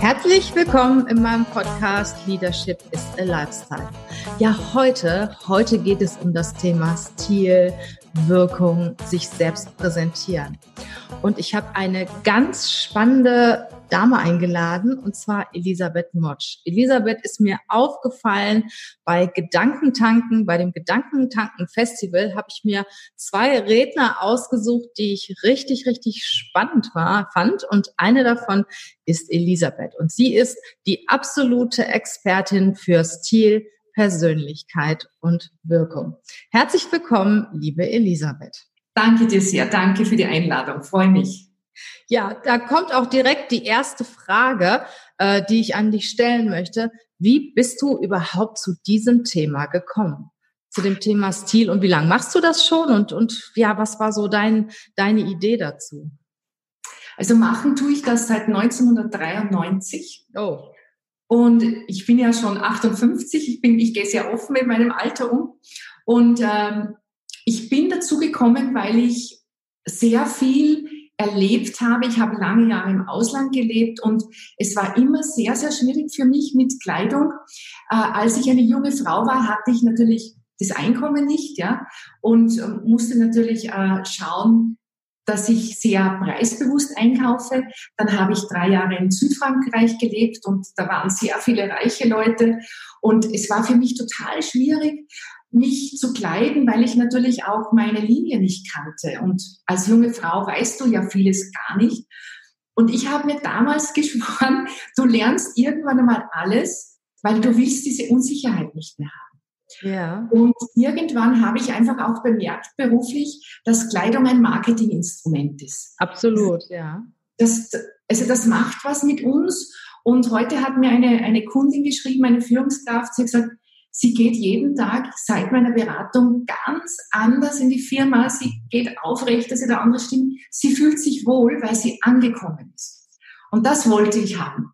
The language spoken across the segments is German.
Herzlich willkommen in meinem Podcast Leadership is a Lifestyle. Ja, heute, heute geht es um das Thema Stil, Wirkung, sich selbst präsentieren. Und ich habe eine ganz spannende Dame eingeladen, und zwar Elisabeth Motsch. Elisabeth ist mir aufgefallen bei Gedankentanken, bei dem Gedankentanken Festival habe ich mir zwei Redner ausgesucht, die ich richtig, richtig spannend war, fand. Und eine davon ist Elisabeth. Und sie ist die absolute Expertin für Stil, Persönlichkeit und Wirkung. Herzlich willkommen, liebe Elisabeth. Danke dir sehr. Danke für die Einladung. Freue mich. Ja, da kommt auch direkt die erste Frage, äh, die ich an dich stellen möchte. Wie bist du überhaupt zu diesem Thema gekommen? Zu dem Thema Stil und wie lange machst du das schon? Und, und ja, was war so dein, deine Idee dazu? Also machen tue ich das seit 1993. Oh. Und ich bin ja schon 58. Ich bin, ich gehe sehr offen mit meinem Alter um. Und ähm, ich bin dazu gekommen, weil ich sehr viel erlebt habe. Ich habe lange Jahre im Ausland gelebt und es war immer sehr, sehr schwierig für mich mit Kleidung. Äh, als ich eine junge Frau war, hatte ich natürlich das Einkommen nicht, ja, und äh, musste natürlich äh, schauen, dass ich sehr preisbewusst einkaufe. Dann habe ich drei Jahre in Südfrankreich gelebt und da waren sehr viele reiche Leute. Und es war für mich total schwierig, mich zu kleiden, weil ich natürlich auch meine Linie nicht kannte. Und als junge Frau weißt du ja vieles gar nicht. Und ich habe mir damals geschworen, du lernst irgendwann einmal alles, weil du willst diese Unsicherheit nicht mehr haben. Ja. Und irgendwann habe ich einfach auch bemerkt beruflich, dass Kleidung ein Marketinginstrument ist. Absolut, ja. Das, also das macht was mit uns. Und heute hat mir eine, eine Kundin geschrieben, eine Führungskraft, sie hat gesagt, sie geht jeden Tag seit meiner Beratung ganz anders in die Firma. Sie geht aufrecht, dass sie der andere stimmt. Sie fühlt sich wohl, weil sie angekommen ist. Und das wollte ich haben.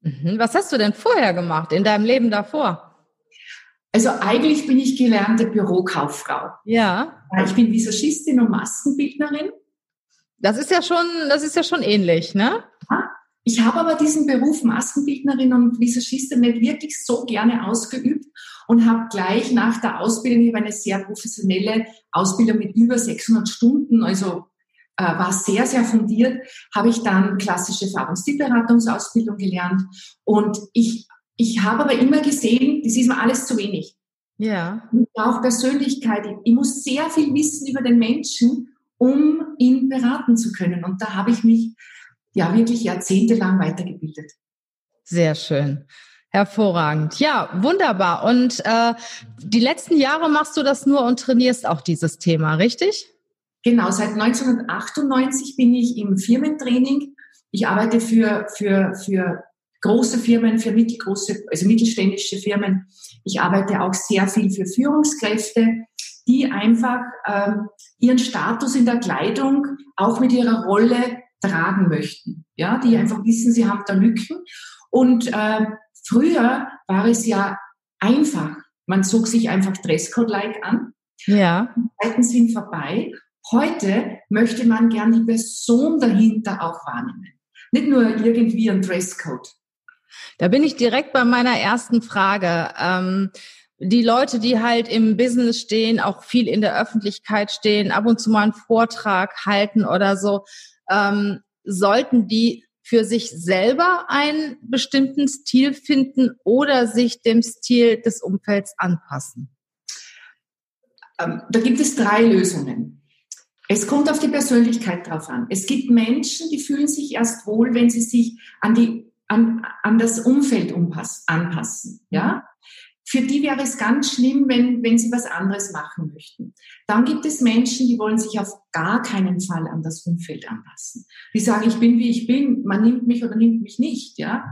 Mhm. Was hast du denn vorher gemacht, in deinem Leben davor? Also eigentlich bin ich gelernte Bürokauffrau. Ja. Ich bin Visagistin und Maskenbildnerin. Das ist ja schon, das ist ja schon ähnlich, ne? Ich habe aber diesen Beruf Maskenbildnerin und Visagistin nicht wirklich so gerne ausgeübt und habe gleich nach der Ausbildung, ich habe eine sehr professionelle Ausbildung mit über 600 Stunden, also äh, war sehr, sehr fundiert, habe ich dann klassische Fahrt- gelernt und ich ich habe aber immer gesehen, das ist mir alles zu wenig. Ja. Ich brauche Persönlichkeit. Ich muss sehr viel wissen über den Menschen, um ihn beraten zu können. Und da habe ich mich ja wirklich jahrzehntelang weitergebildet. Sehr schön. Hervorragend. Ja, wunderbar. Und äh, die letzten Jahre machst du das nur und trainierst auch dieses Thema, richtig? Genau, seit 1998 bin ich im Firmentraining. Ich arbeite für, für, für große Firmen, für mittelgroße, also mittelständische Firmen. Ich arbeite auch sehr viel für Führungskräfte, die einfach ähm, ihren Status in der Kleidung auch mit ihrer Rolle tragen möchten. Ja, die einfach wissen, sie haben da Lücken. Und äh, früher war es ja einfach. Man zog sich einfach Dresscode-like an. Ja. Die Zeiten sind vorbei. Heute möchte man gern die Person dahinter auch wahrnehmen. Nicht nur irgendwie ein Dresscode. Da bin ich direkt bei meiner ersten Frage. Ähm, die Leute, die halt im Business stehen, auch viel in der Öffentlichkeit stehen, ab und zu mal einen Vortrag halten oder so, ähm, sollten die für sich selber einen bestimmten Stil finden oder sich dem Stil des Umfelds anpassen? Ähm, da gibt es drei Lösungen. Es kommt auf die Persönlichkeit drauf an. Es gibt Menschen, die fühlen sich erst wohl, wenn sie sich an die an, an das Umfeld umpass, anpassen. Ja? Für die wäre es ganz schlimm, wenn, wenn sie was anderes machen möchten. Dann gibt es Menschen, die wollen sich auf gar keinen Fall an das Umfeld anpassen. Die sagen, ich bin wie ich bin, man nimmt mich oder nimmt mich nicht. Ja?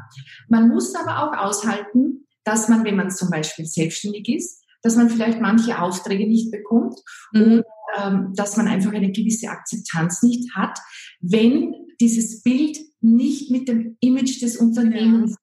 Man muss aber auch aushalten, dass man, wenn man zum Beispiel selbstständig ist, dass man vielleicht manche Aufträge nicht bekommt mhm. und ähm, dass man einfach eine gewisse Akzeptanz nicht hat, wenn dieses Bild nicht mit dem Image des Unternehmens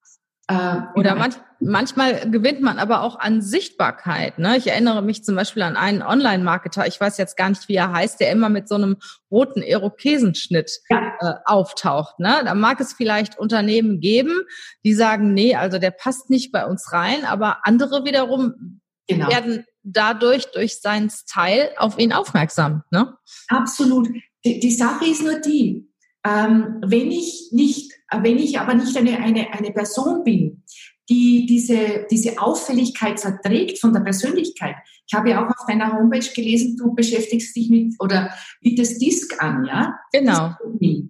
äh, Oder manch, manchmal gewinnt man aber auch an Sichtbarkeit. Ne? Ich erinnere mich zum Beispiel an einen Online-Marketer, ich weiß jetzt gar nicht, wie er heißt, der immer mit so einem roten Irokesenschnitt ja. äh, auftaucht. Ne? Da mag es vielleicht Unternehmen geben, die sagen, nee, also der passt nicht bei uns rein, aber andere wiederum genau. werden dadurch, durch seinen Style auf ihn aufmerksam. Ne? Absolut. Die, die Sache ist nur die, ähm, wenn ich nicht, wenn ich aber nicht eine, eine, eine Person bin, die diese, diese Auffälligkeit verträgt von der Persönlichkeit. Ich habe ja auch auf deiner Homepage gelesen, du beschäftigst dich mit oder bietest Disk an, ja? Genau.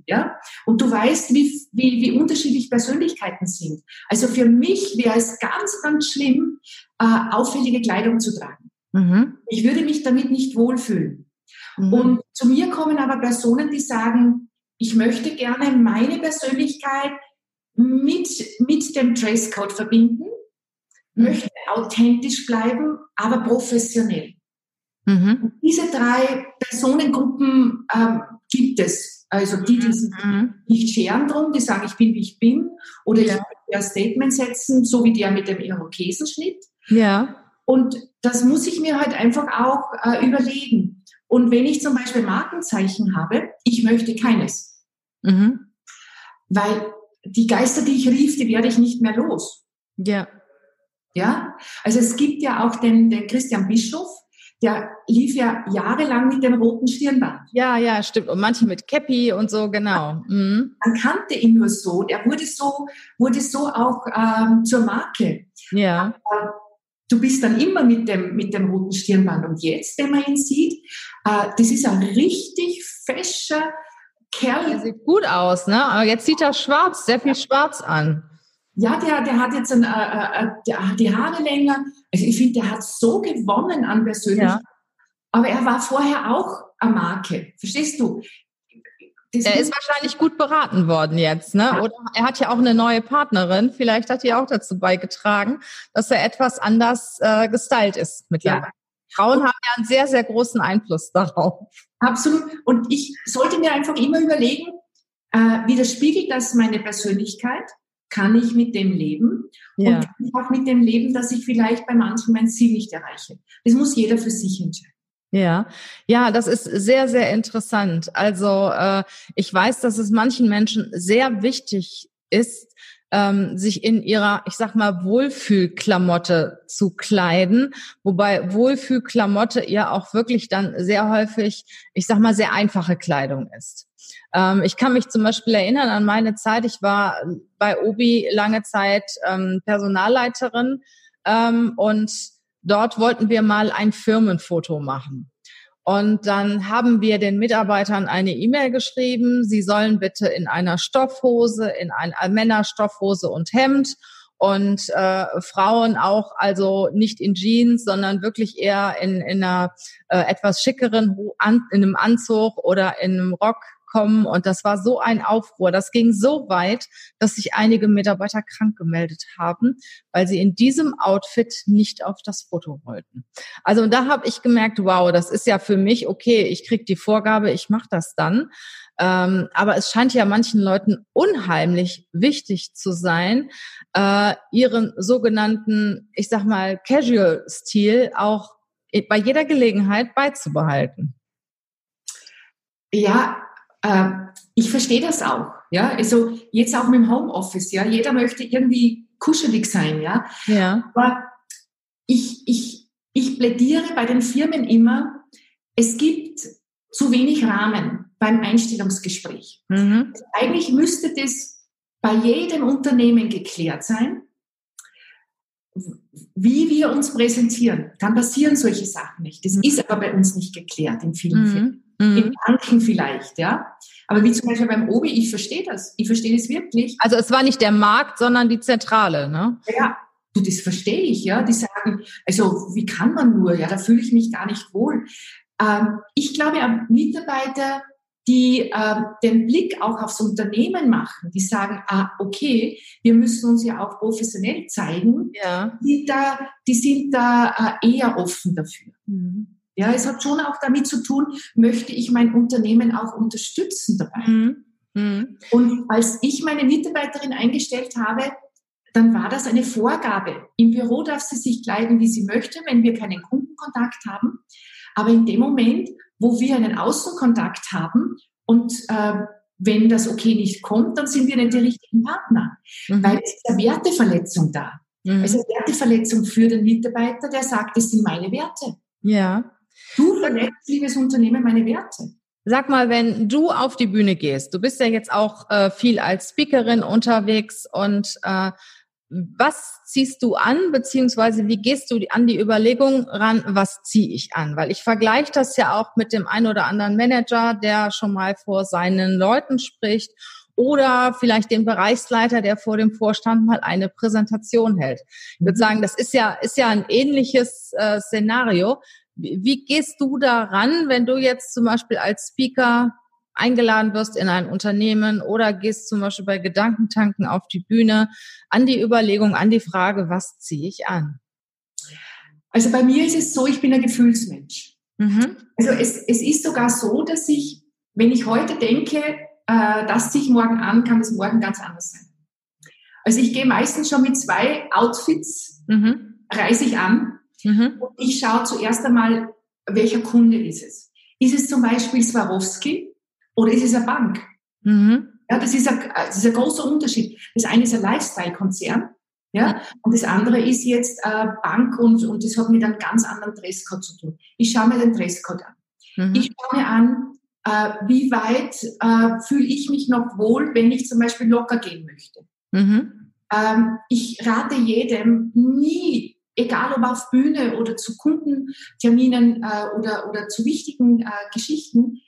Ja? Und du weißt, wie, wie, wie unterschiedlich Persönlichkeiten sind. Also für mich wäre es ganz, ganz schlimm, äh, auffällige Kleidung zu tragen. Mhm. Ich würde mich damit nicht wohlfühlen. Mhm. Und zu mir kommen aber Personen, die sagen, ich möchte gerne meine Persönlichkeit mit, mit dem Dresscode verbinden, mhm. möchte authentisch bleiben, aber professionell. Mhm. Diese drei Personengruppen ähm, gibt es. Also die, die sich mhm. nicht scheren drum, die sagen, ich bin, wie ich bin, oder ja. ich möchte ein Statement setzen, so wie der mit dem Irokesenschnitt. Ja. Und das muss ich mir halt einfach auch äh, überlegen. Und wenn ich zum Beispiel Markenzeichen habe, ich möchte keines. Mhm. Weil die Geister, die ich rief, die werde ich nicht mehr los. Ja. Ja, also es gibt ja auch den, den Christian Bischof, der lief ja jahrelang mit dem roten Stirnband. Ja, ja, stimmt. Und manche mit Cappy und so, genau. Mhm. Man kannte ihn nur so. Der wurde so, wurde so auch ähm, zur Marke. Ja. Aber du bist dann immer mit dem, mit dem roten Stirnband. Und jetzt, wenn man ihn sieht, äh, das ist ein richtig fescher, Kerl. Der sieht gut aus, ne? Aber jetzt sieht er schwarz, sehr viel schwarz an. Ja, der, der hat jetzt ein, äh, äh, der hat die Haare länger. Also ich finde, der hat so gewonnen an Persönlichkeit. Ja. Aber er war vorher auch eine Marke. Verstehst du? Er ist wahrscheinlich gut beraten worden jetzt, ne? Oder er hat ja auch eine neue Partnerin. Vielleicht hat die auch dazu beigetragen, dass er etwas anders äh, gestylt ist mittlerweile. Ja. Frauen haben ja einen sehr, sehr großen Einfluss darauf. Absolut. Und ich sollte mir einfach immer überlegen, äh, widerspiegelt das meine Persönlichkeit? Kann ich mit dem leben? Ja. Und auch mit dem leben, dass ich vielleicht bei manchen mein Ziel nicht erreiche? Das muss jeder für sich entscheiden. Ja, ja, das ist sehr, sehr interessant. Also äh, ich weiß, dass es manchen Menschen sehr wichtig ist, ähm, sich in ihrer, ich sag mal, Wohlfühlklamotte zu kleiden, wobei Wohlfühlklamotte ja auch wirklich dann sehr häufig, ich sag mal, sehr einfache Kleidung ist. Ähm, ich kann mich zum Beispiel erinnern an meine Zeit, ich war bei Obi lange Zeit ähm, Personalleiterin ähm, und dort wollten wir mal ein Firmenfoto machen. Und dann haben wir den Mitarbeitern eine E-Mail geschrieben, sie sollen bitte in einer Stoffhose, in einer äh, Männerstoffhose und Hemd und äh, Frauen auch also nicht in Jeans, sondern wirklich eher in, in einer äh, etwas schickeren, in einem Anzug oder in einem Rock kommen. Und das war so ein Aufruhr. Das ging so weit, dass sich einige Mitarbeiter krank gemeldet haben, weil sie in diesem Outfit nicht auf das Foto wollten. Also da habe ich gemerkt, wow, das ist ja für mich okay. Ich krieg die Vorgabe, ich mache das dann. Ähm, aber es scheint ja manchen Leuten unheimlich wichtig zu sein, äh, ihren sogenannten, ich sag mal, Casual-Stil auch bei jeder Gelegenheit beizubehalten. Ja, äh, ich verstehe das auch. Ja, also jetzt auch mit dem Homeoffice. Ja, jeder möchte irgendwie kuschelig sein. Ja, ja. Aber ich, ich, ich plädiere bei den Firmen immer, es gibt zu wenig Rahmen beim Einstellungsgespräch. Mhm. Eigentlich müsste das bei jedem Unternehmen geklärt sein, wie wir uns präsentieren. Dann passieren solche Sachen nicht. Das mhm. ist aber bei uns nicht geklärt in vielen mhm. Firmen. Mhm. In manchen vielleicht, ja. Aber wie zum Beispiel beim Obi, ich verstehe das. Ich verstehe das wirklich. Also es war nicht der Markt, sondern die Zentrale, ne? Ja, du, das verstehe ich, ja. Die sagen, also wie kann man nur, ja, da fühle ich mich gar nicht wohl. Ähm, ich glaube, ein Mitarbeiter die äh, den Blick auch aufs Unternehmen machen, die sagen, ah, okay, wir müssen uns ja auch professionell zeigen, ja. die, da, die sind da äh, eher offen dafür. Mhm. Ja, es hat schon auch damit zu tun, möchte ich mein Unternehmen auch unterstützen dabei. Mhm. Mhm. Und als ich meine Mitarbeiterin eingestellt habe, dann war das eine Vorgabe. Im Büro darf sie sich kleiden, wie sie möchte, wenn wir keinen Kundenkontakt haben. Aber in dem Moment, wo wir einen Außenkontakt haben und äh, wenn das okay nicht kommt, dann sind wir nicht die richtigen Partner, mhm. weil es ist eine Werteverletzung da. Mhm. Es ist eine Werteverletzung für den Mitarbeiter, der sagt, das sind meine Werte. Ja. Du verletzt, liebes Unternehmen, meine Werte. Sag mal, wenn du auf die Bühne gehst, du bist ja jetzt auch äh, viel als Speakerin unterwegs und äh, was ziehst du an, beziehungsweise wie gehst du an die Überlegung ran, was ziehe ich an? Weil ich vergleiche das ja auch mit dem einen oder anderen Manager, der schon mal vor seinen Leuten spricht oder vielleicht den Bereichsleiter, der vor dem Vorstand mal eine Präsentation hält. Ich würde mhm. sagen, das ist ja, ist ja ein ähnliches äh, Szenario. Wie, gehst du daran, wenn du jetzt zum Beispiel als Speaker eingeladen wirst in ein Unternehmen oder gehst zum Beispiel bei Gedankentanken auf die Bühne, an die Überlegung, an die Frage, was ziehe ich an? Also bei mir ist es so, ich bin ein Gefühlsmensch. Mhm. Also es, es ist sogar so, dass ich, wenn ich heute denke, äh, das ziehe ich morgen an, kann es morgen ganz anders sein. Also ich gehe meistens schon mit zwei Outfits, mhm. reise ich an mhm. und ich schaue zuerst einmal, welcher Kunde ist es. Ist es zum Beispiel Swarovski? Oder ist es eine Bank? Mhm. Ja, das ist, ein, das ist ein großer Unterschied. Das eine ist ein Lifestyle-Konzern, ja, und das andere ist jetzt äh, Bank und, und das hat mit einem ganz anderen Dresscode zu tun. Ich schaue mir den Dresscode an. Mhm. Ich schaue mir an, äh, wie weit äh, fühle ich mich noch wohl, wenn ich zum Beispiel locker gehen möchte. Mhm. Ähm, ich rate jedem nie, egal ob auf Bühne oder zu Kundenterminen äh, oder, oder zu wichtigen äh, Geschichten,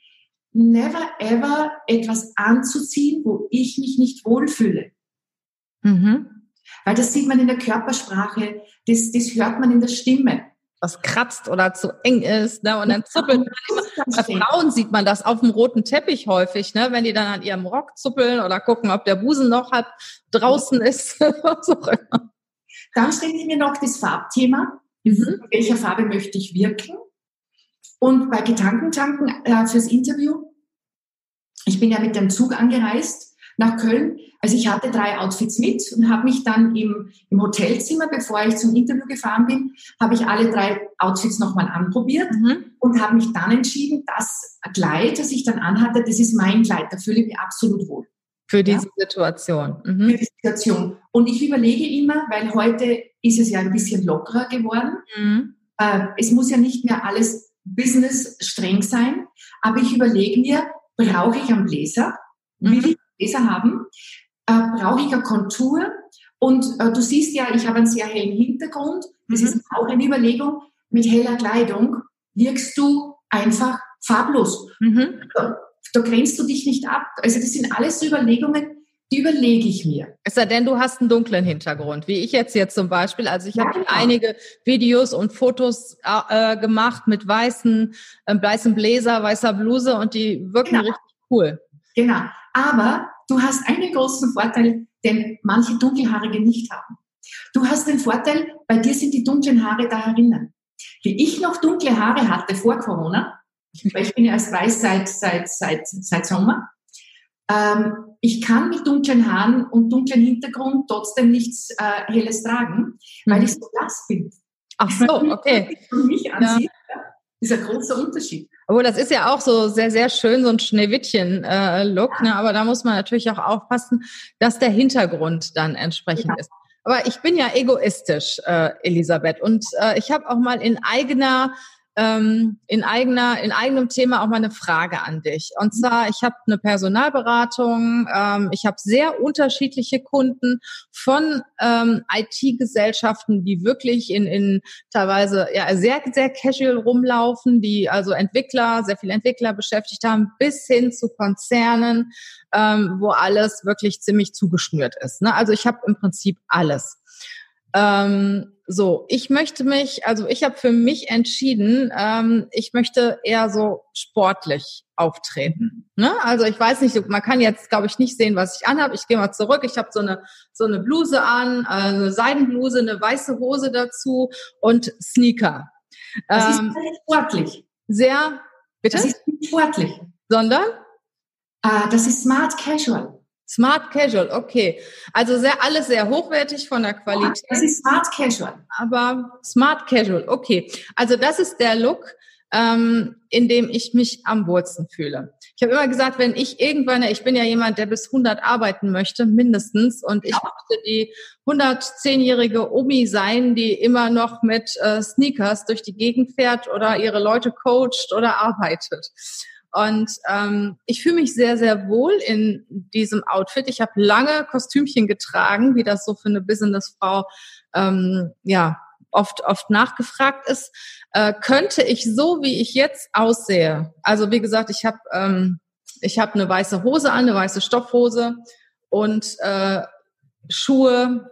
never ever etwas anzuziehen, wo ich mich nicht wohlfühle. Mhm. Weil das sieht man in der Körpersprache, das, das hört man in der Stimme. Was kratzt oder zu eng ist, ne? Und dann zuppelt man immer. Bei Frauen sieht man das auf dem roten Teppich häufig, ne? Wenn die dann an ihrem Rock zuppeln oder gucken, ob der Busen noch halb draußen ist. Was auch immer. Dann stelle ich mir noch das Farbthema. Mhm. In welcher Farbe möchte ich wirken? Und bei Gedankentanken äh, fürs Interview, ich bin ja mit dem Zug angereist nach Köln. Also ich hatte drei Outfits mit und habe mich dann im, im Hotelzimmer, bevor ich zum Interview gefahren bin, habe ich alle drei Outfits nochmal anprobiert mhm. und habe mich dann entschieden, das Kleid, das ich dann anhatte, das ist mein Kleid, da fühle ich mich absolut wohl. Für diese ja? Situation. Mhm. Für die Situation. Und ich überlege immer, weil heute ist es ja ein bisschen lockerer geworden. Mhm. Äh, es muss ja nicht mehr alles Business streng sein, aber ich überlege mir, brauche ich einen Bläser? Will mhm. ich einen Bläser haben? Äh, brauche ich eine Kontur? Und äh, du siehst ja, ich habe einen sehr hellen Hintergrund. Das mhm. ist auch eine Überlegung. Mit heller Kleidung wirkst du einfach farblos. Mhm. Da, grenzt du dich nicht ab. Also das sind alles so Überlegungen, die überlege ich mir. Es sei denn, du hast einen dunklen Hintergrund, wie ich jetzt hier zum Beispiel. Also ich ja, habe genau. einige Videos und Fotos äh, gemacht mit weißen, äh, weißem Bläser, weißer Bluse und die wirken genau. richtig cool. Genau. Aber du hast einen großen Vorteil, den manche Dunkelhaarige nicht haben. Du hast den Vorteil, bei dir sind die dunklen Haare da herinnen. Wie ich noch dunkle Haare hatte vor Corona, weil ich bin ja erst weiß seit, seit, seit, seit Sommer, ähm, ich kann mit dunklen Haaren und dunklen Hintergrund trotzdem nichts äh, Helles tragen, weil ich so blass bin. Ach so, okay. Für mich ansieht, ja. ist ein großer Unterschied. Obwohl, das ist ja auch so sehr, sehr schön, so ein Schneewittchen-Look, äh, ja. ne? aber da muss man natürlich auch aufpassen, dass der Hintergrund dann entsprechend ja. ist. Aber ich bin ja egoistisch, äh, Elisabeth, und äh, ich habe auch mal in eigener ähm, in eigener, in eigenem Thema auch mal eine Frage an dich. Und zwar, ich habe eine Personalberatung, ähm, ich habe sehr unterschiedliche Kunden von ähm, IT-Gesellschaften, die wirklich in, in teilweise ja sehr, sehr casual rumlaufen, die also Entwickler, sehr viele Entwickler beschäftigt haben, bis hin zu Konzernen, ähm, wo alles wirklich ziemlich zugeschnürt ist. Ne? Also ich habe im Prinzip alles. Ähm, so, ich möchte mich, also ich habe für mich entschieden, ähm, ich möchte eher so sportlich auftreten. Ne? Also ich weiß nicht, man kann jetzt, glaube ich, nicht sehen, was ich anhabe. Ich gehe mal zurück. Ich habe so eine so eine Bluse an, äh, eine Seidenbluse, eine weiße Hose dazu und Sneaker. Das ähm, ist sehr sportlich. Sehr, bitte? Das ist nicht sportlich. Sondern? Uh, das ist smart casual. Smart Casual, okay. Also sehr, alles sehr hochwertig von der Qualität. das ist Smart Casual. Aber Smart Casual, okay. Also das ist der Look, ähm, in dem ich mich am wohlsten fühle. Ich habe immer gesagt, wenn ich irgendwann, ich bin ja jemand, der bis 100 arbeiten möchte, mindestens, und ich möchte die 110-jährige Omi sein, die immer noch mit äh, Sneakers durch die Gegend fährt oder ihre Leute coacht oder arbeitet. Und ähm, ich fühle mich sehr, sehr wohl in diesem Outfit. Ich habe lange Kostümchen getragen, wie das so für eine Businessfrau ähm, ja oft oft nachgefragt ist. Äh, könnte ich so, wie ich jetzt aussehe, also wie gesagt, ich habe ähm, ich eine weiße Hose an, eine weiße Stoffhose und äh, Schuhe,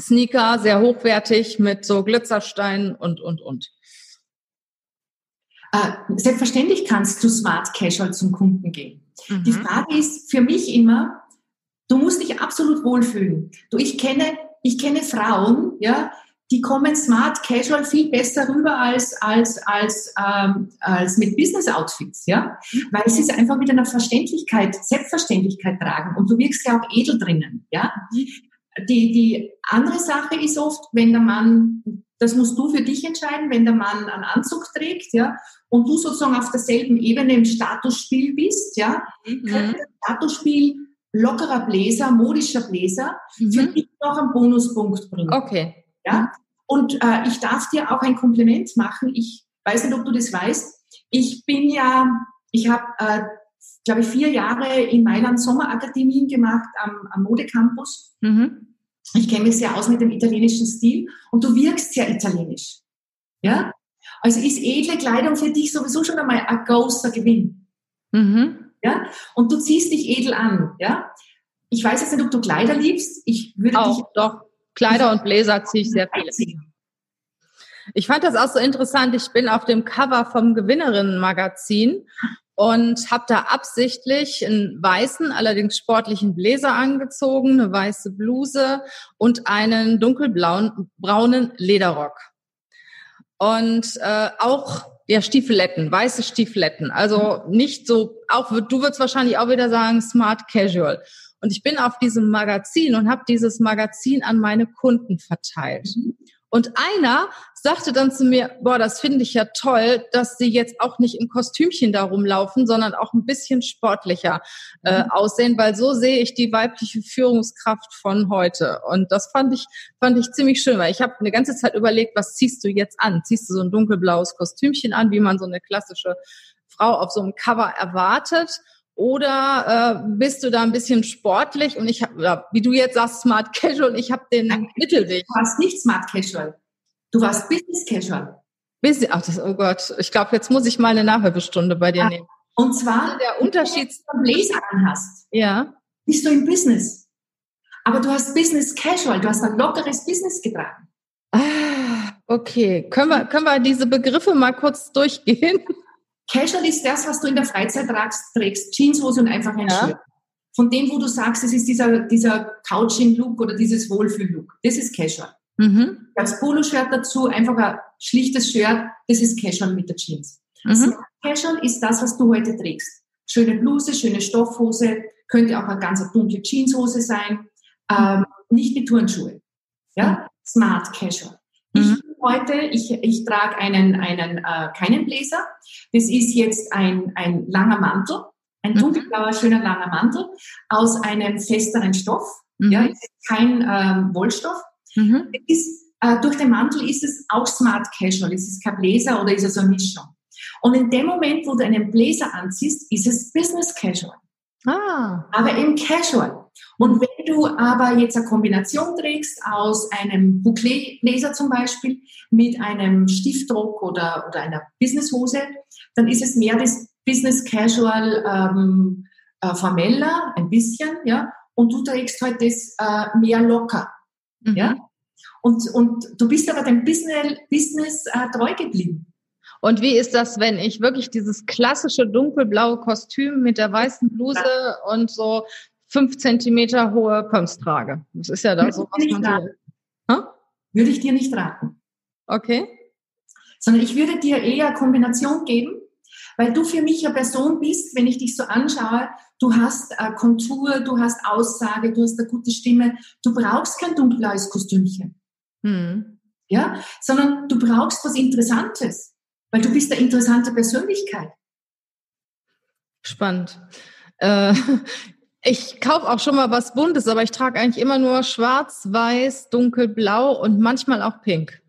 Sneaker, sehr hochwertig mit so Glitzersteinen und und und. Äh, selbstverständlich kannst du smart casual zum Kunden gehen. Mhm. Die Frage ist für mich immer, du musst dich absolut wohlfühlen. Du, ich kenne, ich kenne Frauen, ja, die kommen smart casual viel besser rüber als als als ähm, als mit Business Outfits, ja, weil sie es einfach mit einer Verständlichkeit, Selbstverständlichkeit tragen und du wirkst ja auch edel drinnen, ja. Die die andere Sache ist oft, wenn der Mann das musst du für dich entscheiden, wenn der Mann einen Anzug trägt, ja, und du sozusagen auf derselben Ebene im Statusspiel bist, ja, mhm. Statusspiel lockerer Bläser, modischer Bläser mhm. für dich noch einen Bonuspunkt bringen. Okay. Ja, und äh, ich darf dir auch ein Kompliment machen. Ich weiß nicht, ob du das weißt. Ich bin ja, ich habe, äh, glaube ich, vier Jahre in Mailand Sommerakademien gemacht am, am Modecampus. Mhm ich kenne mich sehr aus mit dem italienischen Stil und du wirkst sehr italienisch. Ja? Also ist edle Kleidung für dich sowieso schon einmal ein großer Gewinn. Mhm. Ja? Und du ziehst dich edel an. Ja? Ich weiß jetzt nicht, ob du Kleider liebst. Ich würde auch, dich doch. Kleider und Bläser ziehe ich sehr viel. Ich fand das auch so interessant. Ich bin auf dem Cover vom Gewinnerinnen-Magazin und habe da absichtlich einen weißen, allerdings sportlichen Bläser angezogen, eine weiße Bluse und einen dunkelblauen braunen Lederrock. Und äh, auch ja Stiefeletten, weiße Stiefeletten. Also nicht so, auch du würdest wahrscheinlich auch wieder sagen Smart Casual. Und ich bin auf diesem Magazin und habe dieses Magazin an meine Kunden verteilt. Mhm. Und einer sagte dann zu mir, boah, das finde ich ja toll, dass sie jetzt auch nicht im Kostümchen da rumlaufen, sondern auch ein bisschen sportlicher äh, mhm. aussehen, weil so sehe ich die weibliche Führungskraft von heute. Und das fand ich, fand ich ziemlich schön, weil ich habe eine ganze Zeit überlegt, was ziehst du jetzt an? Ziehst du so ein dunkelblaues Kostümchen an, wie man so eine klassische Frau auf so einem Cover erwartet? Oder äh, bist du da ein bisschen sportlich und ich habe, wie du jetzt sagst, Smart Casual, ich habe den Nein, Mittelweg. Du warst nicht Smart Casual. Du warst Business Casual. Business, ach das, oh Gott, ich glaube, jetzt muss ich mal eine Nachhilfestunde bei dir ja. nehmen. Und zwar der Unterschied, wenn du Bläser hast. Ja. Bist du im Business. Aber du hast Business Casual, du hast ein lockeres Business getragen. Ah, okay. Können wir, können wir diese Begriffe mal kurz durchgehen? Casual ist das, was du in der Freizeit tragst, trägst. Jeanshose und einfach ein ja. Shirt. Von dem, wo du sagst, es ist dieser, dieser Couching-Look oder dieses Wohlfühl-Look. Das ist Casual. Mhm. Das Poloshirt dazu, einfach ein schlichtes Shirt, das ist Casual mit der Jeans. Mhm. Casual ist das, was du heute trägst. Schöne Bluse, schöne Stoffhose, könnte auch eine ganz dunkle Jeanshose sein, ähm, nicht mit Turnschuhe. Ja? Smart Casual. Ich mhm heute. Ich, ich trage einen, einen äh, keinen Bläser. Das ist jetzt ein, ein langer Mantel, ein mhm. dunkelblauer, schöner langer Mantel aus einem festeren Stoff. Mhm. Ja, kein ähm, Wollstoff. Mhm. Ist, äh, durch den Mantel ist es auch smart casual. Es ist kein Bläser oder ist es eine Mischung. Und in dem Moment, wo du einen Bläser anziehst, ist es business casual. Ah. Aber im casual. Und wenn du aber jetzt eine Kombination trägst aus einem Bouclé-Bläser zum Beispiel mit einem Stiftdruck oder, oder einer Businesshose, dann ist es mehr das Business Casual ähm, äh, formeller, ein bisschen, ja, und du trägst halt das äh, mehr locker, mhm. ja. Und, und du bist aber dein Business, Business äh, treu geblieben. Und wie ist das, wenn ich wirklich dieses klassische dunkelblaue Kostüm mit der weißen Bluse und so fünf Zentimeter hohe Pumps trage? Das ist ja da so, was man so. Würde ich dir nicht raten. Okay. Sondern ich würde dir eher Kombination geben, weil du für mich eine Person bist, wenn ich dich so anschaue, du hast äh, Kontur, du hast Aussage, du hast eine gute Stimme. Du brauchst kein dunkelblaues Kostümchen. Hm. Ja, sondern du brauchst was Interessantes. Weil du bist eine interessante Persönlichkeit. Spannend. Äh, ich kaufe auch schon mal was Buntes, aber ich trage eigentlich immer nur schwarz, weiß, dunkelblau und manchmal auch pink.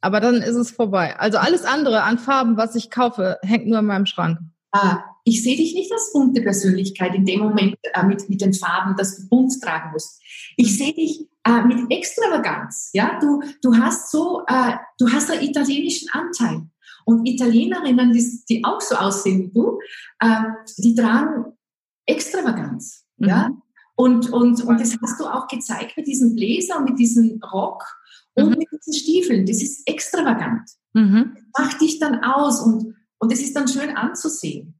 Aber dann ist es vorbei. Also alles andere an Farben, was ich kaufe, hängt nur in meinem Schrank. Ah, ich sehe dich nicht als bunte Persönlichkeit in dem Moment äh, mit, mit den Farben, dass du bunt tragen musst. Ich sehe dich äh, mit Extravaganz. Ja, du, du hast so, äh, du hast einen italienischen Anteil. Und Italienerinnen, die, die auch so aussehen wie du, äh, die tragen Extravaganz. Mhm. Ja? Und, und, und das hast du auch gezeigt mit diesem Bläser und mit diesem Rock und mhm. mit diesen Stiefeln. Das ist extravagant. Mhm. Macht dich dann aus und, und es ist dann schön anzusehen.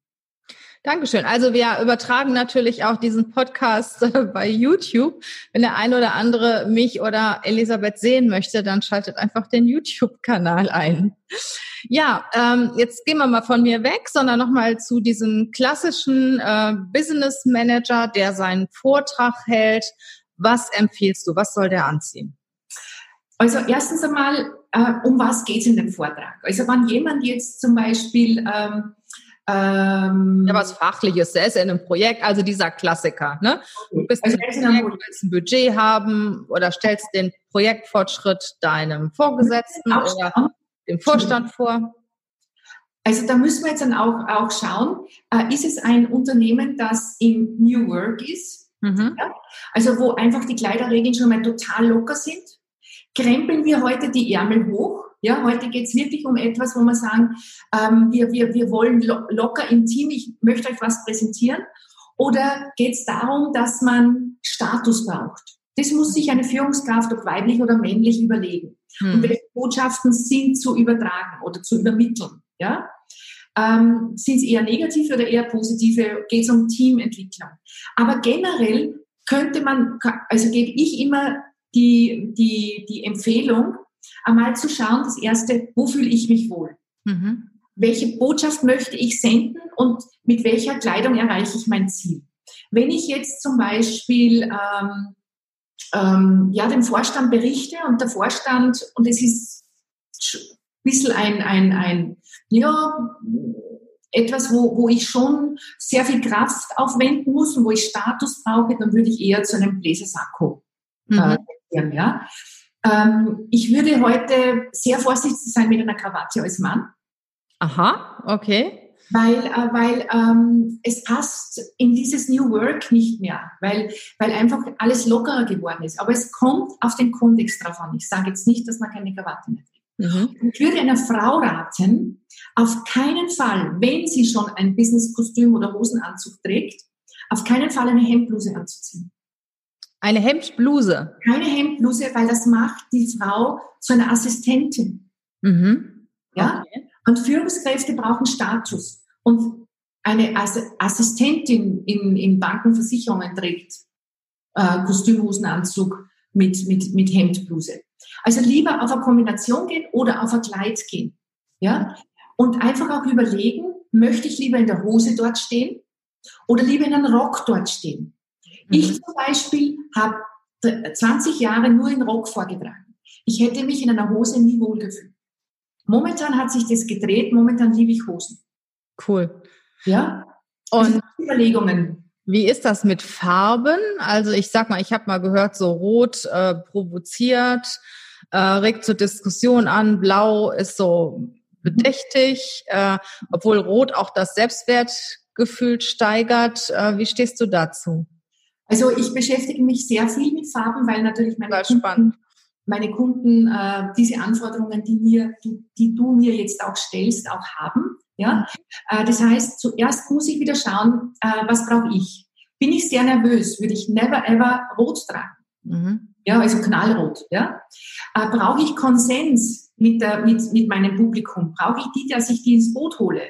Dankeschön. Also wir übertragen natürlich auch diesen Podcast äh, bei YouTube. Wenn der eine oder andere mich oder Elisabeth sehen möchte, dann schaltet einfach den YouTube-Kanal ein. Ja, ähm, jetzt gehen wir mal von mir weg, sondern nochmal zu diesem klassischen äh, Business Manager, der seinen Vortrag hält. Was empfiehlst du? Was soll der anziehen? Also erstens einmal, äh, um was geht es in dem Vortrag? Also wenn jemand jetzt zum Beispiel ähm, ähm, ja, was Fachliches, der ist in einem Projekt, also dieser Klassiker. Ne? Du bist also in einem Projekt, willst ein Budget haben oder stellst den Projektfortschritt deinem Vorgesetzten oder dem Vorstand vor. Also da müssen wir jetzt dann auch, auch schauen, äh, ist es ein Unternehmen, das in New Work ist? Mhm. Ja? Also wo einfach die Kleiderregeln schon mal total locker sind. Krempeln wir heute die Ärmel hoch? Ja, heute geht es wirklich um etwas, wo wir sagen, ähm, wir, wir, wir wollen lo locker im Team, ich möchte euch was präsentieren. Oder geht es darum, dass man Status braucht? Das muss sich eine Führungskraft, ob weiblich oder männlich, überlegen. Hm. Und welche Botschaften sind zu übertragen oder zu übermitteln? Ja? Ähm, sind es eher negative oder eher positive? Geht es um Teamentwicklung? Aber generell könnte man, also gebe ich immer die, die, die Empfehlung, einmal zu schauen, das erste, wo fühle ich mich wohl? Mhm. Welche Botschaft möchte ich senden und mit welcher Kleidung erreiche ich mein Ziel? Wenn ich jetzt zum Beispiel ähm, ähm, ja, dem Vorstand berichte und der Vorstand, und es ist ein bisschen ein, ein, ein ja, etwas, wo, wo ich schon sehr viel Kraft aufwenden muss und wo ich Status brauche, dann würde ich eher zu einem Bläsersacko äh, mhm. ja. Ähm, ich würde heute sehr vorsichtig sein mit einer Krawatte als Mann. Aha, okay. Weil, äh, weil ähm, es passt in dieses New Work nicht mehr, weil, weil einfach alles lockerer geworden ist. Aber es kommt auf den Kontext drauf an. Ich sage jetzt nicht, dass man keine Krawatte mehr trägt. Mhm. Ich würde einer Frau raten, auf keinen Fall, wenn sie schon ein Businesskostüm oder Hosenanzug trägt, auf keinen Fall eine Hemdbluse anzuziehen. Eine Hemdbluse. Keine Hemdbluse, weil das macht die Frau zu einer Assistentin. Mhm. Ja? Okay. Und Führungskräfte brauchen Status. Und eine Assistentin in, in Bankenversicherungen trägt äh, Kostümhosenanzug mit, mit, mit Hemdbluse. Also lieber auf eine Kombination gehen oder auf ein Kleid gehen. Ja? Und einfach auch überlegen, möchte ich lieber in der Hose dort stehen oder lieber in einem Rock dort stehen? Ich mhm. zum Beispiel habe 20 Jahre nur in Rock vorgetragen. Ich hätte mich in einer Hose nie wohlgefühlt. Momentan hat sich das gedreht, momentan liebe ich Hosen. Cool. Ja? Und Überlegungen. Wie ist das mit Farben? Also ich sag mal, ich habe mal gehört, so rot äh, provoziert, äh, regt zur Diskussion an, blau ist so bedächtig, äh, obwohl rot auch das Selbstwertgefühl steigert. Äh, wie stehst du dazu? Also ich beschäftige mich sehr viel mit Farben, weil natürlich meine Kunden, meine Kunden äh, diese Anforderungen, die, mir, die, die, du mir jetzt auch stellst, auch haben. Ja? Äh, das heißt, zuerst muss ich wieder schauen, äh, was brauche ich. Bin ich sehr nervös, würde ich never ever rot tragen. Mhm. ja, also knallrot, ja, äh, brauche ich Konsens mit, der, mit, mit meinem Publikum? Brauche ich die, dass ich die ins Boot hole?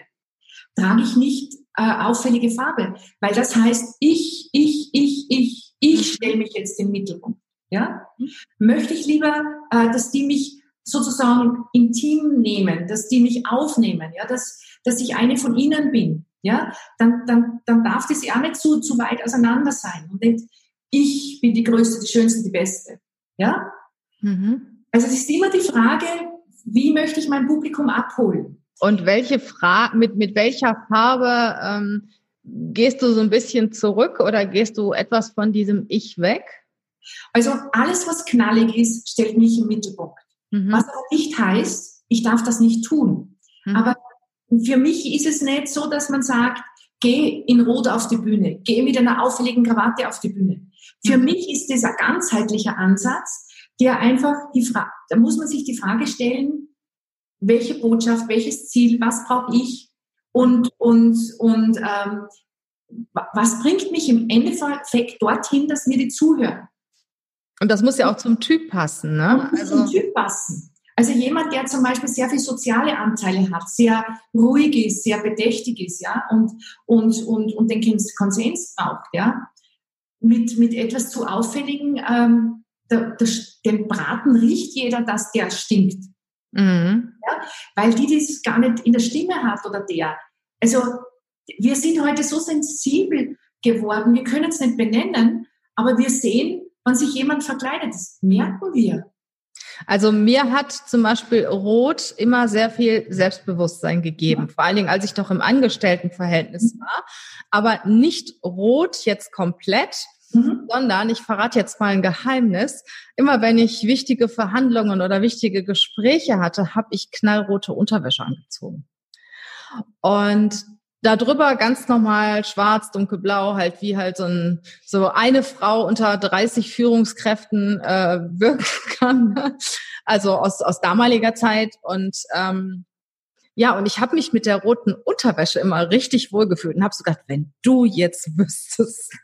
Trage ich nicht äh, auffällige Farbe? Weil das heißt, ich, ich, ich, ich, ich mhm. stelle mich jetzt im Mittelpunkt. Ja? Mhm. Möchte ich lieber, äh, dass die mich sozusagen intim nehmen, dass die mich aufnehmen, ja, dass, dass ich eine von ihnen bin, ja, dann, dann, dann darf das ja nicht zu, zu weit auseinander sein. Und nicht, ich bin die Größte, die Schönste, die Beste. Ja? Mhm. Also es ist immer die Frage, wie möchte ich mein Publikum abholen? Und welche Frage, mit, mit welcher Farbe ähm, gehst du so ein bisschen zurück oder gehst du etwas von diesem Ich weg? Also alles, was knallig ist, stellt mich im Mittelpunkt. Mhm. Was aber nicht heißt, ich darf das nicht tun. Mhm. Aber für mich ist es nicht so, dass man sagt, geh in Rot auf die Bühne, geh mit einer auffälligen Krawatte auf die Bühne. Für mhm. mich ist dieser ganzheitlicher Ansatz, der einfach die Frage, da muss man sich die Frage stellen, welche Botschaft, welches Ziel, was brauche ich und, und, und ähm, was bringt mich im Endeffekt dorthin, dass mir die zuhören. Und das muss ja auch zum Typ passen, ne? Das muss also, zum Typ passen. Also jemand, der zum Beispiel sehr viel soziale Anteile hat, sehr ruhig ist, sehr bedächtig ist, ja, und, und, und, und den Konsens braucht, ja, mit, mit etwas zu auffälligen, ähm, der, der, den Braten riecht jeder, dass der stinkt. Mhm. Ja, weil die das gar nicht in der Stimme hat oder der. Also wir sind heute so sensibel geworden, wir können es nicht benennen, aber wir sehen, wenn sich jemand verkleidet, das merken wir. Also mir hat zum Beispiel Rot immer sehr viel Selbstbewusstsein gegeben, vor allen Dingen als ich noch im Angestelltenverhältnis mhm. war. Aber nicht Rot jetzt komplett, mhm. sondern ich verrate jetzt mal ein Geheimnis. Immer wenn ich wichtige Verhandlungen oder wichtige Gespräche hatte, habe ich knallrote Unterwäsche angezogen. Und darüber ganz normal schwarz, dunkelblau, halt wie halt so, ein, so eine Frau unter 30 Führungskräften äh, wirken kann. Also aus, aus damaliger Zeit. Und ähm, ja, und ich habe mich mit der roten Unterwäsche immer richtig wohlgefühlt und habe so gedacht, wenn du jetzt wüsstest.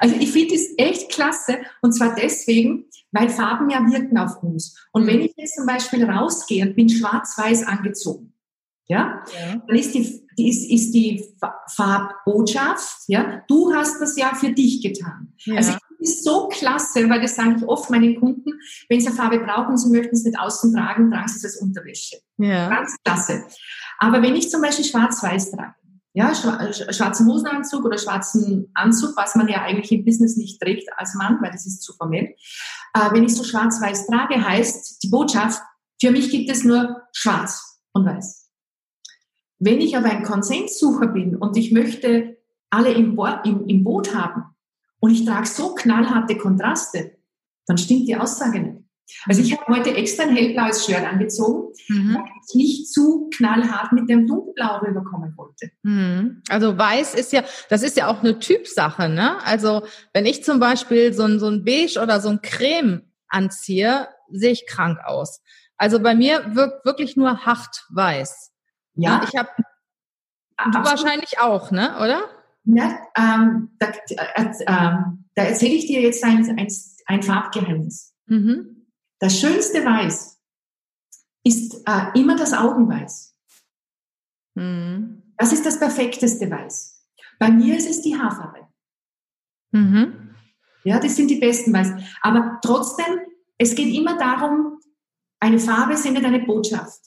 Also ich finde es echt klasse und zwar deswegen, weil Farben ja wirken auf uns. Und wenn mhm. ich jetzt zum Beispiel rausgehe und bin schwarz-weiß angezogen, ja? ja, dann ist die, ist, ist die Farbbotschaft, ja, du hast das ja für dich getan. Ja. Also ich ist so klasse, weil das sage ich oft meinen Kunden, wenn sie eine Farbe brauchen sie möchten es nicht außen tragen, tragen sie es als Unterwäsche. Ja. Ganz klasse. Aber wenn ich zum Beispiel schwarz-weiß trage, ja, schwarzen Hosenanzug oder schwarzen Anzug, was man ja eigentlich im Business nicht trägt als Mann, weil das ist zu formell. Äh, wenn ich so schwarz-weiß trage, heißt die Botschaft, für mich gibt es nur schwarz und weiß. Wenn ich aber ein Konsenssucher bin und ich möchte alle im, Bo im, im Boot haben und ich trage so knallharte Kontraste, dann stimmt die Aussage nicht. Also ich habe heute extra ein hellblaues Shirt angezogen, mhm. weil ich nicht zu knallhart mit dem dunkelblau rüberkommen wollte. Mhm. Also weiß ist ja, das ist ja auch eine Typsache, ne? Also wenn ich zum Beispiel so ein, so ein Beige oder so ein Creme anziehe, sehe ich krank aus. Also bei mir wirkt wirklich nur hart weiß. Ja. Ich habe, du wahrscheinlich auch, ne, oder? Ja, ähm, da, äh, äh, da erzähle ich dir jetzt ein, ein, ein Farbgeheimnis. Mhm. Das schönste Weiß ist äh, immer das Augenweiß. Mhm. Das ist das perfekteste Weiß. Bei mir ist es die Haarfarbe. Mhm. Ja, das sind die besten Weiß. Aber trotzdem, es geht immer darum, eine Farbe sendet eine Botschaft.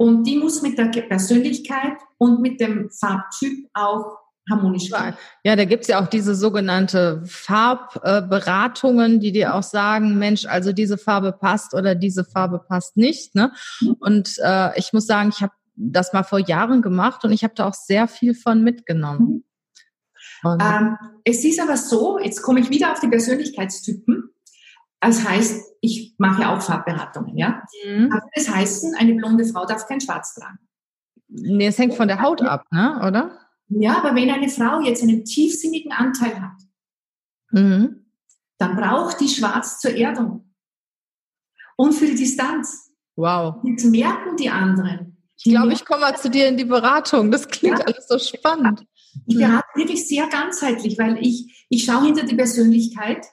Und die muss mit der Persönlichkeit und mit dem Farbtyp auch harmonisch gehen. Ja, da gibt's ja auch diese sogenannte Farbberatungen, die dir auch sagen, Mensch, also diese Farbe passt oder diese Farbe passt nicht. Ne? Mhm. Und äh, ich muss sagen, ich habe das mal vor Jahren gemacht und ich habe da auch sehr viel von mitgenommen. Mhm. Ähm, es ist aber so, jetzt komme ich wieder auf die Persönlichkeitstypen. Das heißt, ich mache auch Farbberatungen, ja. Mhm. Aber das heißt, eine blonde Frau darf kein Schwarz tragen. Nee, es hängt von der Haut ab, ne? oder? Ja, aber wenn eine Frau jetzt einen tiefsinnigen Anteil hat, mhm. dann braucht die Schwarz zur Erdung. Und für die Distanz. Wow. Jetzt merken die anderen. Die ich glaube, ich komme mal zu dir in die Beratung. Das klingt ja. alles so spannend. Ich berate wirklich sehr ganzheitlich, weil ich, ich schaue hinter die Persönlichkeit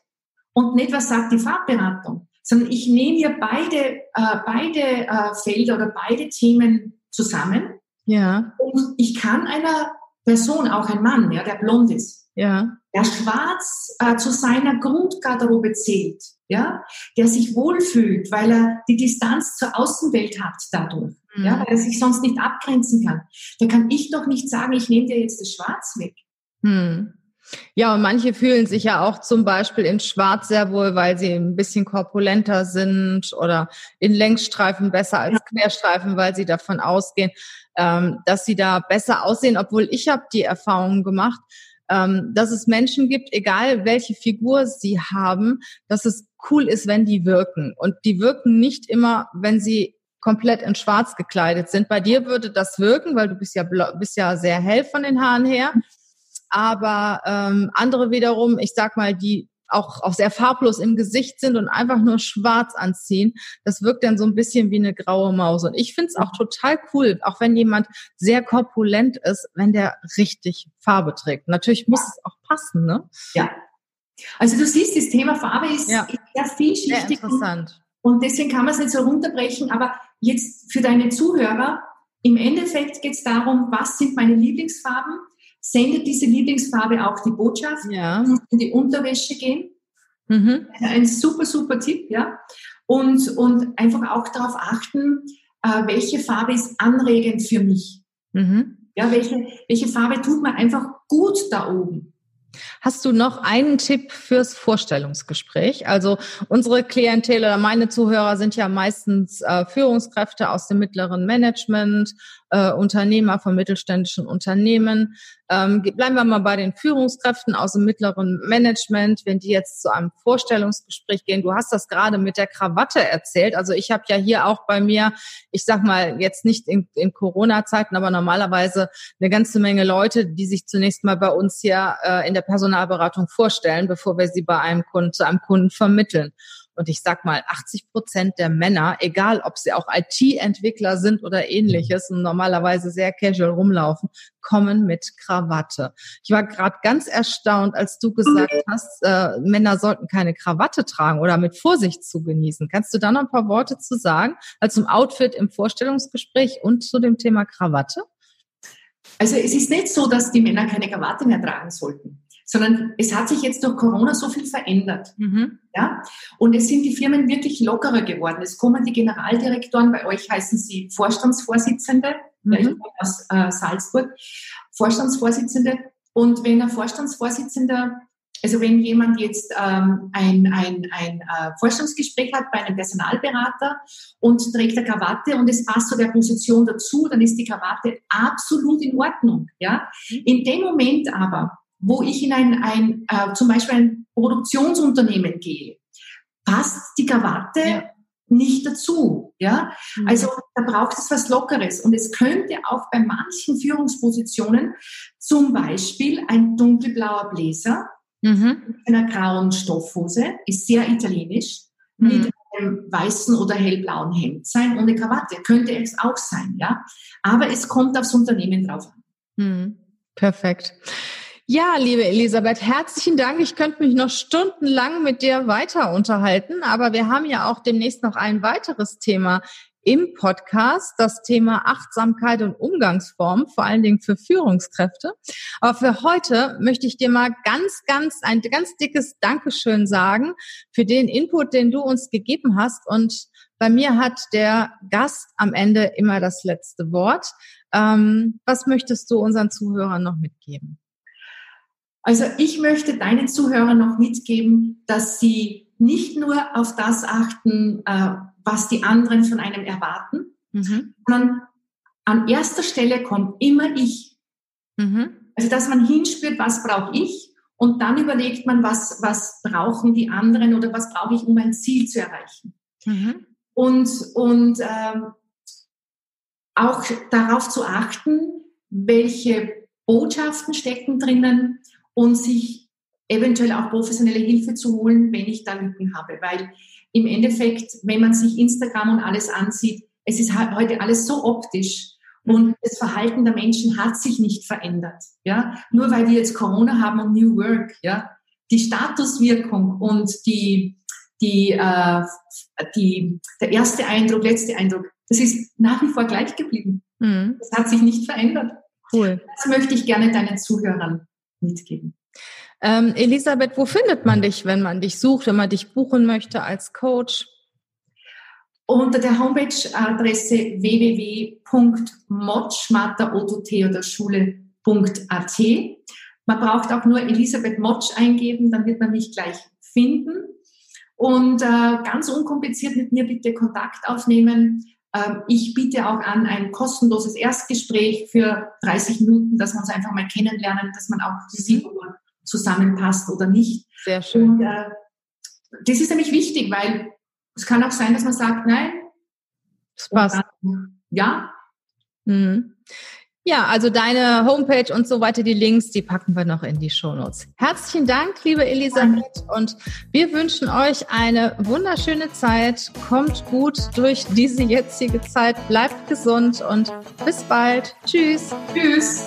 und nicht, was sagt die Farbberatung, sondern ich nehme hier beide, äh, beide äh, Felder oder beide Themen zusammen. Ja. Und ich kann einer Person, auch ein Mann, ja, der blond ist, ja. der schwarz äh, zu seiner Grundgarderobe zählt, ja, der sich wohlfühlt, weil er die Distanz zur Außenwelt hat dadurch, mhm. ja, weil er sich sonst nicht abgrenzen kann. Da kann ich doch nicht sagen, ich nehme dir jetzt das Schwarz weg. Mhm. Ja, und manche fühlen sich ja auch zum Beispiel in Schwarz sehr wohl, weil sie ein bisschen korpulenter sind oder in Längsstreifen besser als Querstreifen, weil sie davon ausgehen, ähm, dass sie da besser aussehen, obwohl ich habe die Erfahrung gemacht, ähm, dass es Menschen gibt, egal welche Figur sie haben, dass es cool ist, wenn die wirken. Und die wirken nicht immer, wenn sie komplett in Schwarz gekleidet sind. Bei dir würde das wirken, weil du bist ja bist ja sehr hell von den Haaren her. Aber ähm, andere wiederum, ich sag mal, die auch, auch sehr farblos im Gesicht sind und einfach nur schwarz anziehen, das wirkt dann so ein bisschen wie eine graue Maus. Und ich finde es auch total cool, auch wenn jemand sehr korpulent ist, wenn der richtig Farbe trägt. Natürlich muss es auch passen, ne? Ja. Also du siehst, das Thema Farbe ist, ja. sehr vielschichtig. Sehr interessant. Und deswegen kann man es nicht so runterbrechen. Aber jetzt für deine Zuhörer, im Endeffekt geht es darum, was sind meine Lieblingsfarben? Sendet diese Lieblingsfarbe auch die Botschaft, ja. in die Unterwäsche gehen. Mhm. Ein super, super Tipp, ja. Und, und einfach auch darauf achten, äh, welche Farbe ist anregend für mich. Mhm. Ja, welche, welche Farbe tut mir einfach gut da oben. Hast du noch einen Tipp fürs Vorstellungsgespräch? Also unsere Klientel oder meine Zuhörer sind ja meistens äh, Führungskräfte aus dem mittleren Management, äh, Unternehmer von mittelständischen Unternehmen. Ähm, bleiben wir mal bei den Führungskräften aus dem mittleren Management, wenn die jetzt zu einem Vorstellungsgespräch gehen. Du hast das gerade mit der Krawatte erzählt. Also ich habe ja hier auch bei mir, ich sag mal jetzt nicht in, in Corona-Zeiten, aber normalerweise eine ganze Menge Leute, die sich zunächst mal bei uns hier äh, in der Personalberatung vorstellen, bevor wir sie bei einem Kunden zu einem Kunden vermitteln. Und ich sag mal, 80 Prozent der Männer, egal ob sie auch IT-Entwickler sind oder ähnliches und normalerweise sehr casual rumlaufen, kommen mit Krawatte. Ich war gerade ganz erstaunt, als du gesagt hast, äh, Männer sollten keine Krawatte tragen oder mit Vorsicht zu genießen. Kannst du da noch ein paar Worte zu sagen? Also zum Outfit im Vorstellungsgespräch und zu dem Thema Krawatte? Also es ist nicht so, dass die Männer keine Krawatte mehr tragen sollten sondern es hat sich jetzt durch Corona so viel verändert. Mhm. Ja? Und es sind die Firmen wirklich lockerer geworden. Es kommen die Generaldirektoren, bei euch heißen sie Vorstandsvorsitzende, mhm. ich komme aus äh, Salzburg, Vorstandsvorsitzende. Und wenn ein Vorstandsvorsitzender also wenn jemand jetzt ähm, ein, ein, ein äh, Forschungsgespräch hat bei einem Personalberater und trägt eine Krawatte und es passt zu der Position dazu, dann ist die Krawatte absolut in Ordnung. Ja? Mhm. In dem Moment aber, wo ich in ein, ein äh, zum Beispiel ein Produktionsunternehmen gehe, passt die Krawatte ja. nicht dazu. Ja? Mhm. Also da braucht es was Lockeres. Und es könnte auch bei manchen Führungspositionen zum Beispiel ein dunkelblauer Bläser mhm. mit einer grauen Stoffhose, ist sehr italienisch, mhm. mit einem weißen oder hellblauen Hemd sein, ohne Krawatte. Könnte es auch sein, ja. Aber es kommt aufs Unternehmen drauf an. Mhm. Perfekt. Ja, liebe Elisabeth, herzlichen Dank. Ich könnte mich noch stundenlang mit dir weiter unterhalten, aber wir haben ja auch demnächst noch ein weiteres Thema im Podcast, das Thema Achtsamkeit und Umgangsform, vor allen Dingen für Führungskräfte. Aber für heute möchte ich dir mal ganz, ganz, ein ganz dickes Dankeschön sagen für den Input, den du uns gegeben hast. Und bei mir hat der Gast am Ende immer das letzte Wort. Ähm, was möchtest du unseren Zuhörern noch mitgeben? Also ich möchte deinen Zuhörern noch mitgeben, dass sie nicht nur auf das achten, äh, was die anderen von einem erwarten, mhm. sondern an erster Stelle kommt immer ich. Mhm. Also dass man hinspürt, was brauche ich und dann überlegt man, was, was brauchen die anderen oder was brauche ich, um mein Ziel zu erreichen. Mhm. Und, und ähm, auch darauf zu achten, welche Botschaften stecken drinnen, und sich eventuell auch professionelle Hilfe zu holen, wenn ich da Lücken habe. Weil im Endeffekt, wenn man sich Instagram und alles ansieht, es ist heute alles so optisch und das Verhalten der Menschen hat sich nicht verändert. Ja, nur weil wir jetzt Corona haben und New Work, ja, die Statuswirkung und die, die, äh, die, der erste Eindruck, letzte Eindruck, das ist nach wie vor gleich geblieben. Mhm. Das hat sich nicht verändert. Cool. Das möchte ich gerne deinen Zuhörern mitgeben. Ähm, Elisabeth, wo findet man dich, wenn man dich sucht, wenn man dich buchen möchte als Coach? Unter der Homepage-Adresse www.motsch.at. Man braucht auch nur Elisabeth Motsch eingeben, dann wird man mich gleich finden. Und äh, ganz unkompliziert mit mir bitte Kontakt aufnehmen. Ähm, ich biete auch an ein kostenloses Erstgespräch für 30 Minuten, dass wir uns einfach mal kennenlernen, dass man auch mhm. sieht, ob man zusammenpasst oder nicht. Sehr schön. Und, äh, das ist nämlich wichtig, weil es kann auch sein, dass man sagt, nein. Das passt. Dann, ja. Mhm. Ja, also deine Homepage und so weiter, die Links, die packen wir noch in die Shownotes. Herzlichen Dank, liebe Elisabeth, und wir wünschen euch eine wunderschöne Zeit. Kommt gut durch diese jetzige Zeit, bleibt gesund und bis bald. Tschüss. Tschüss.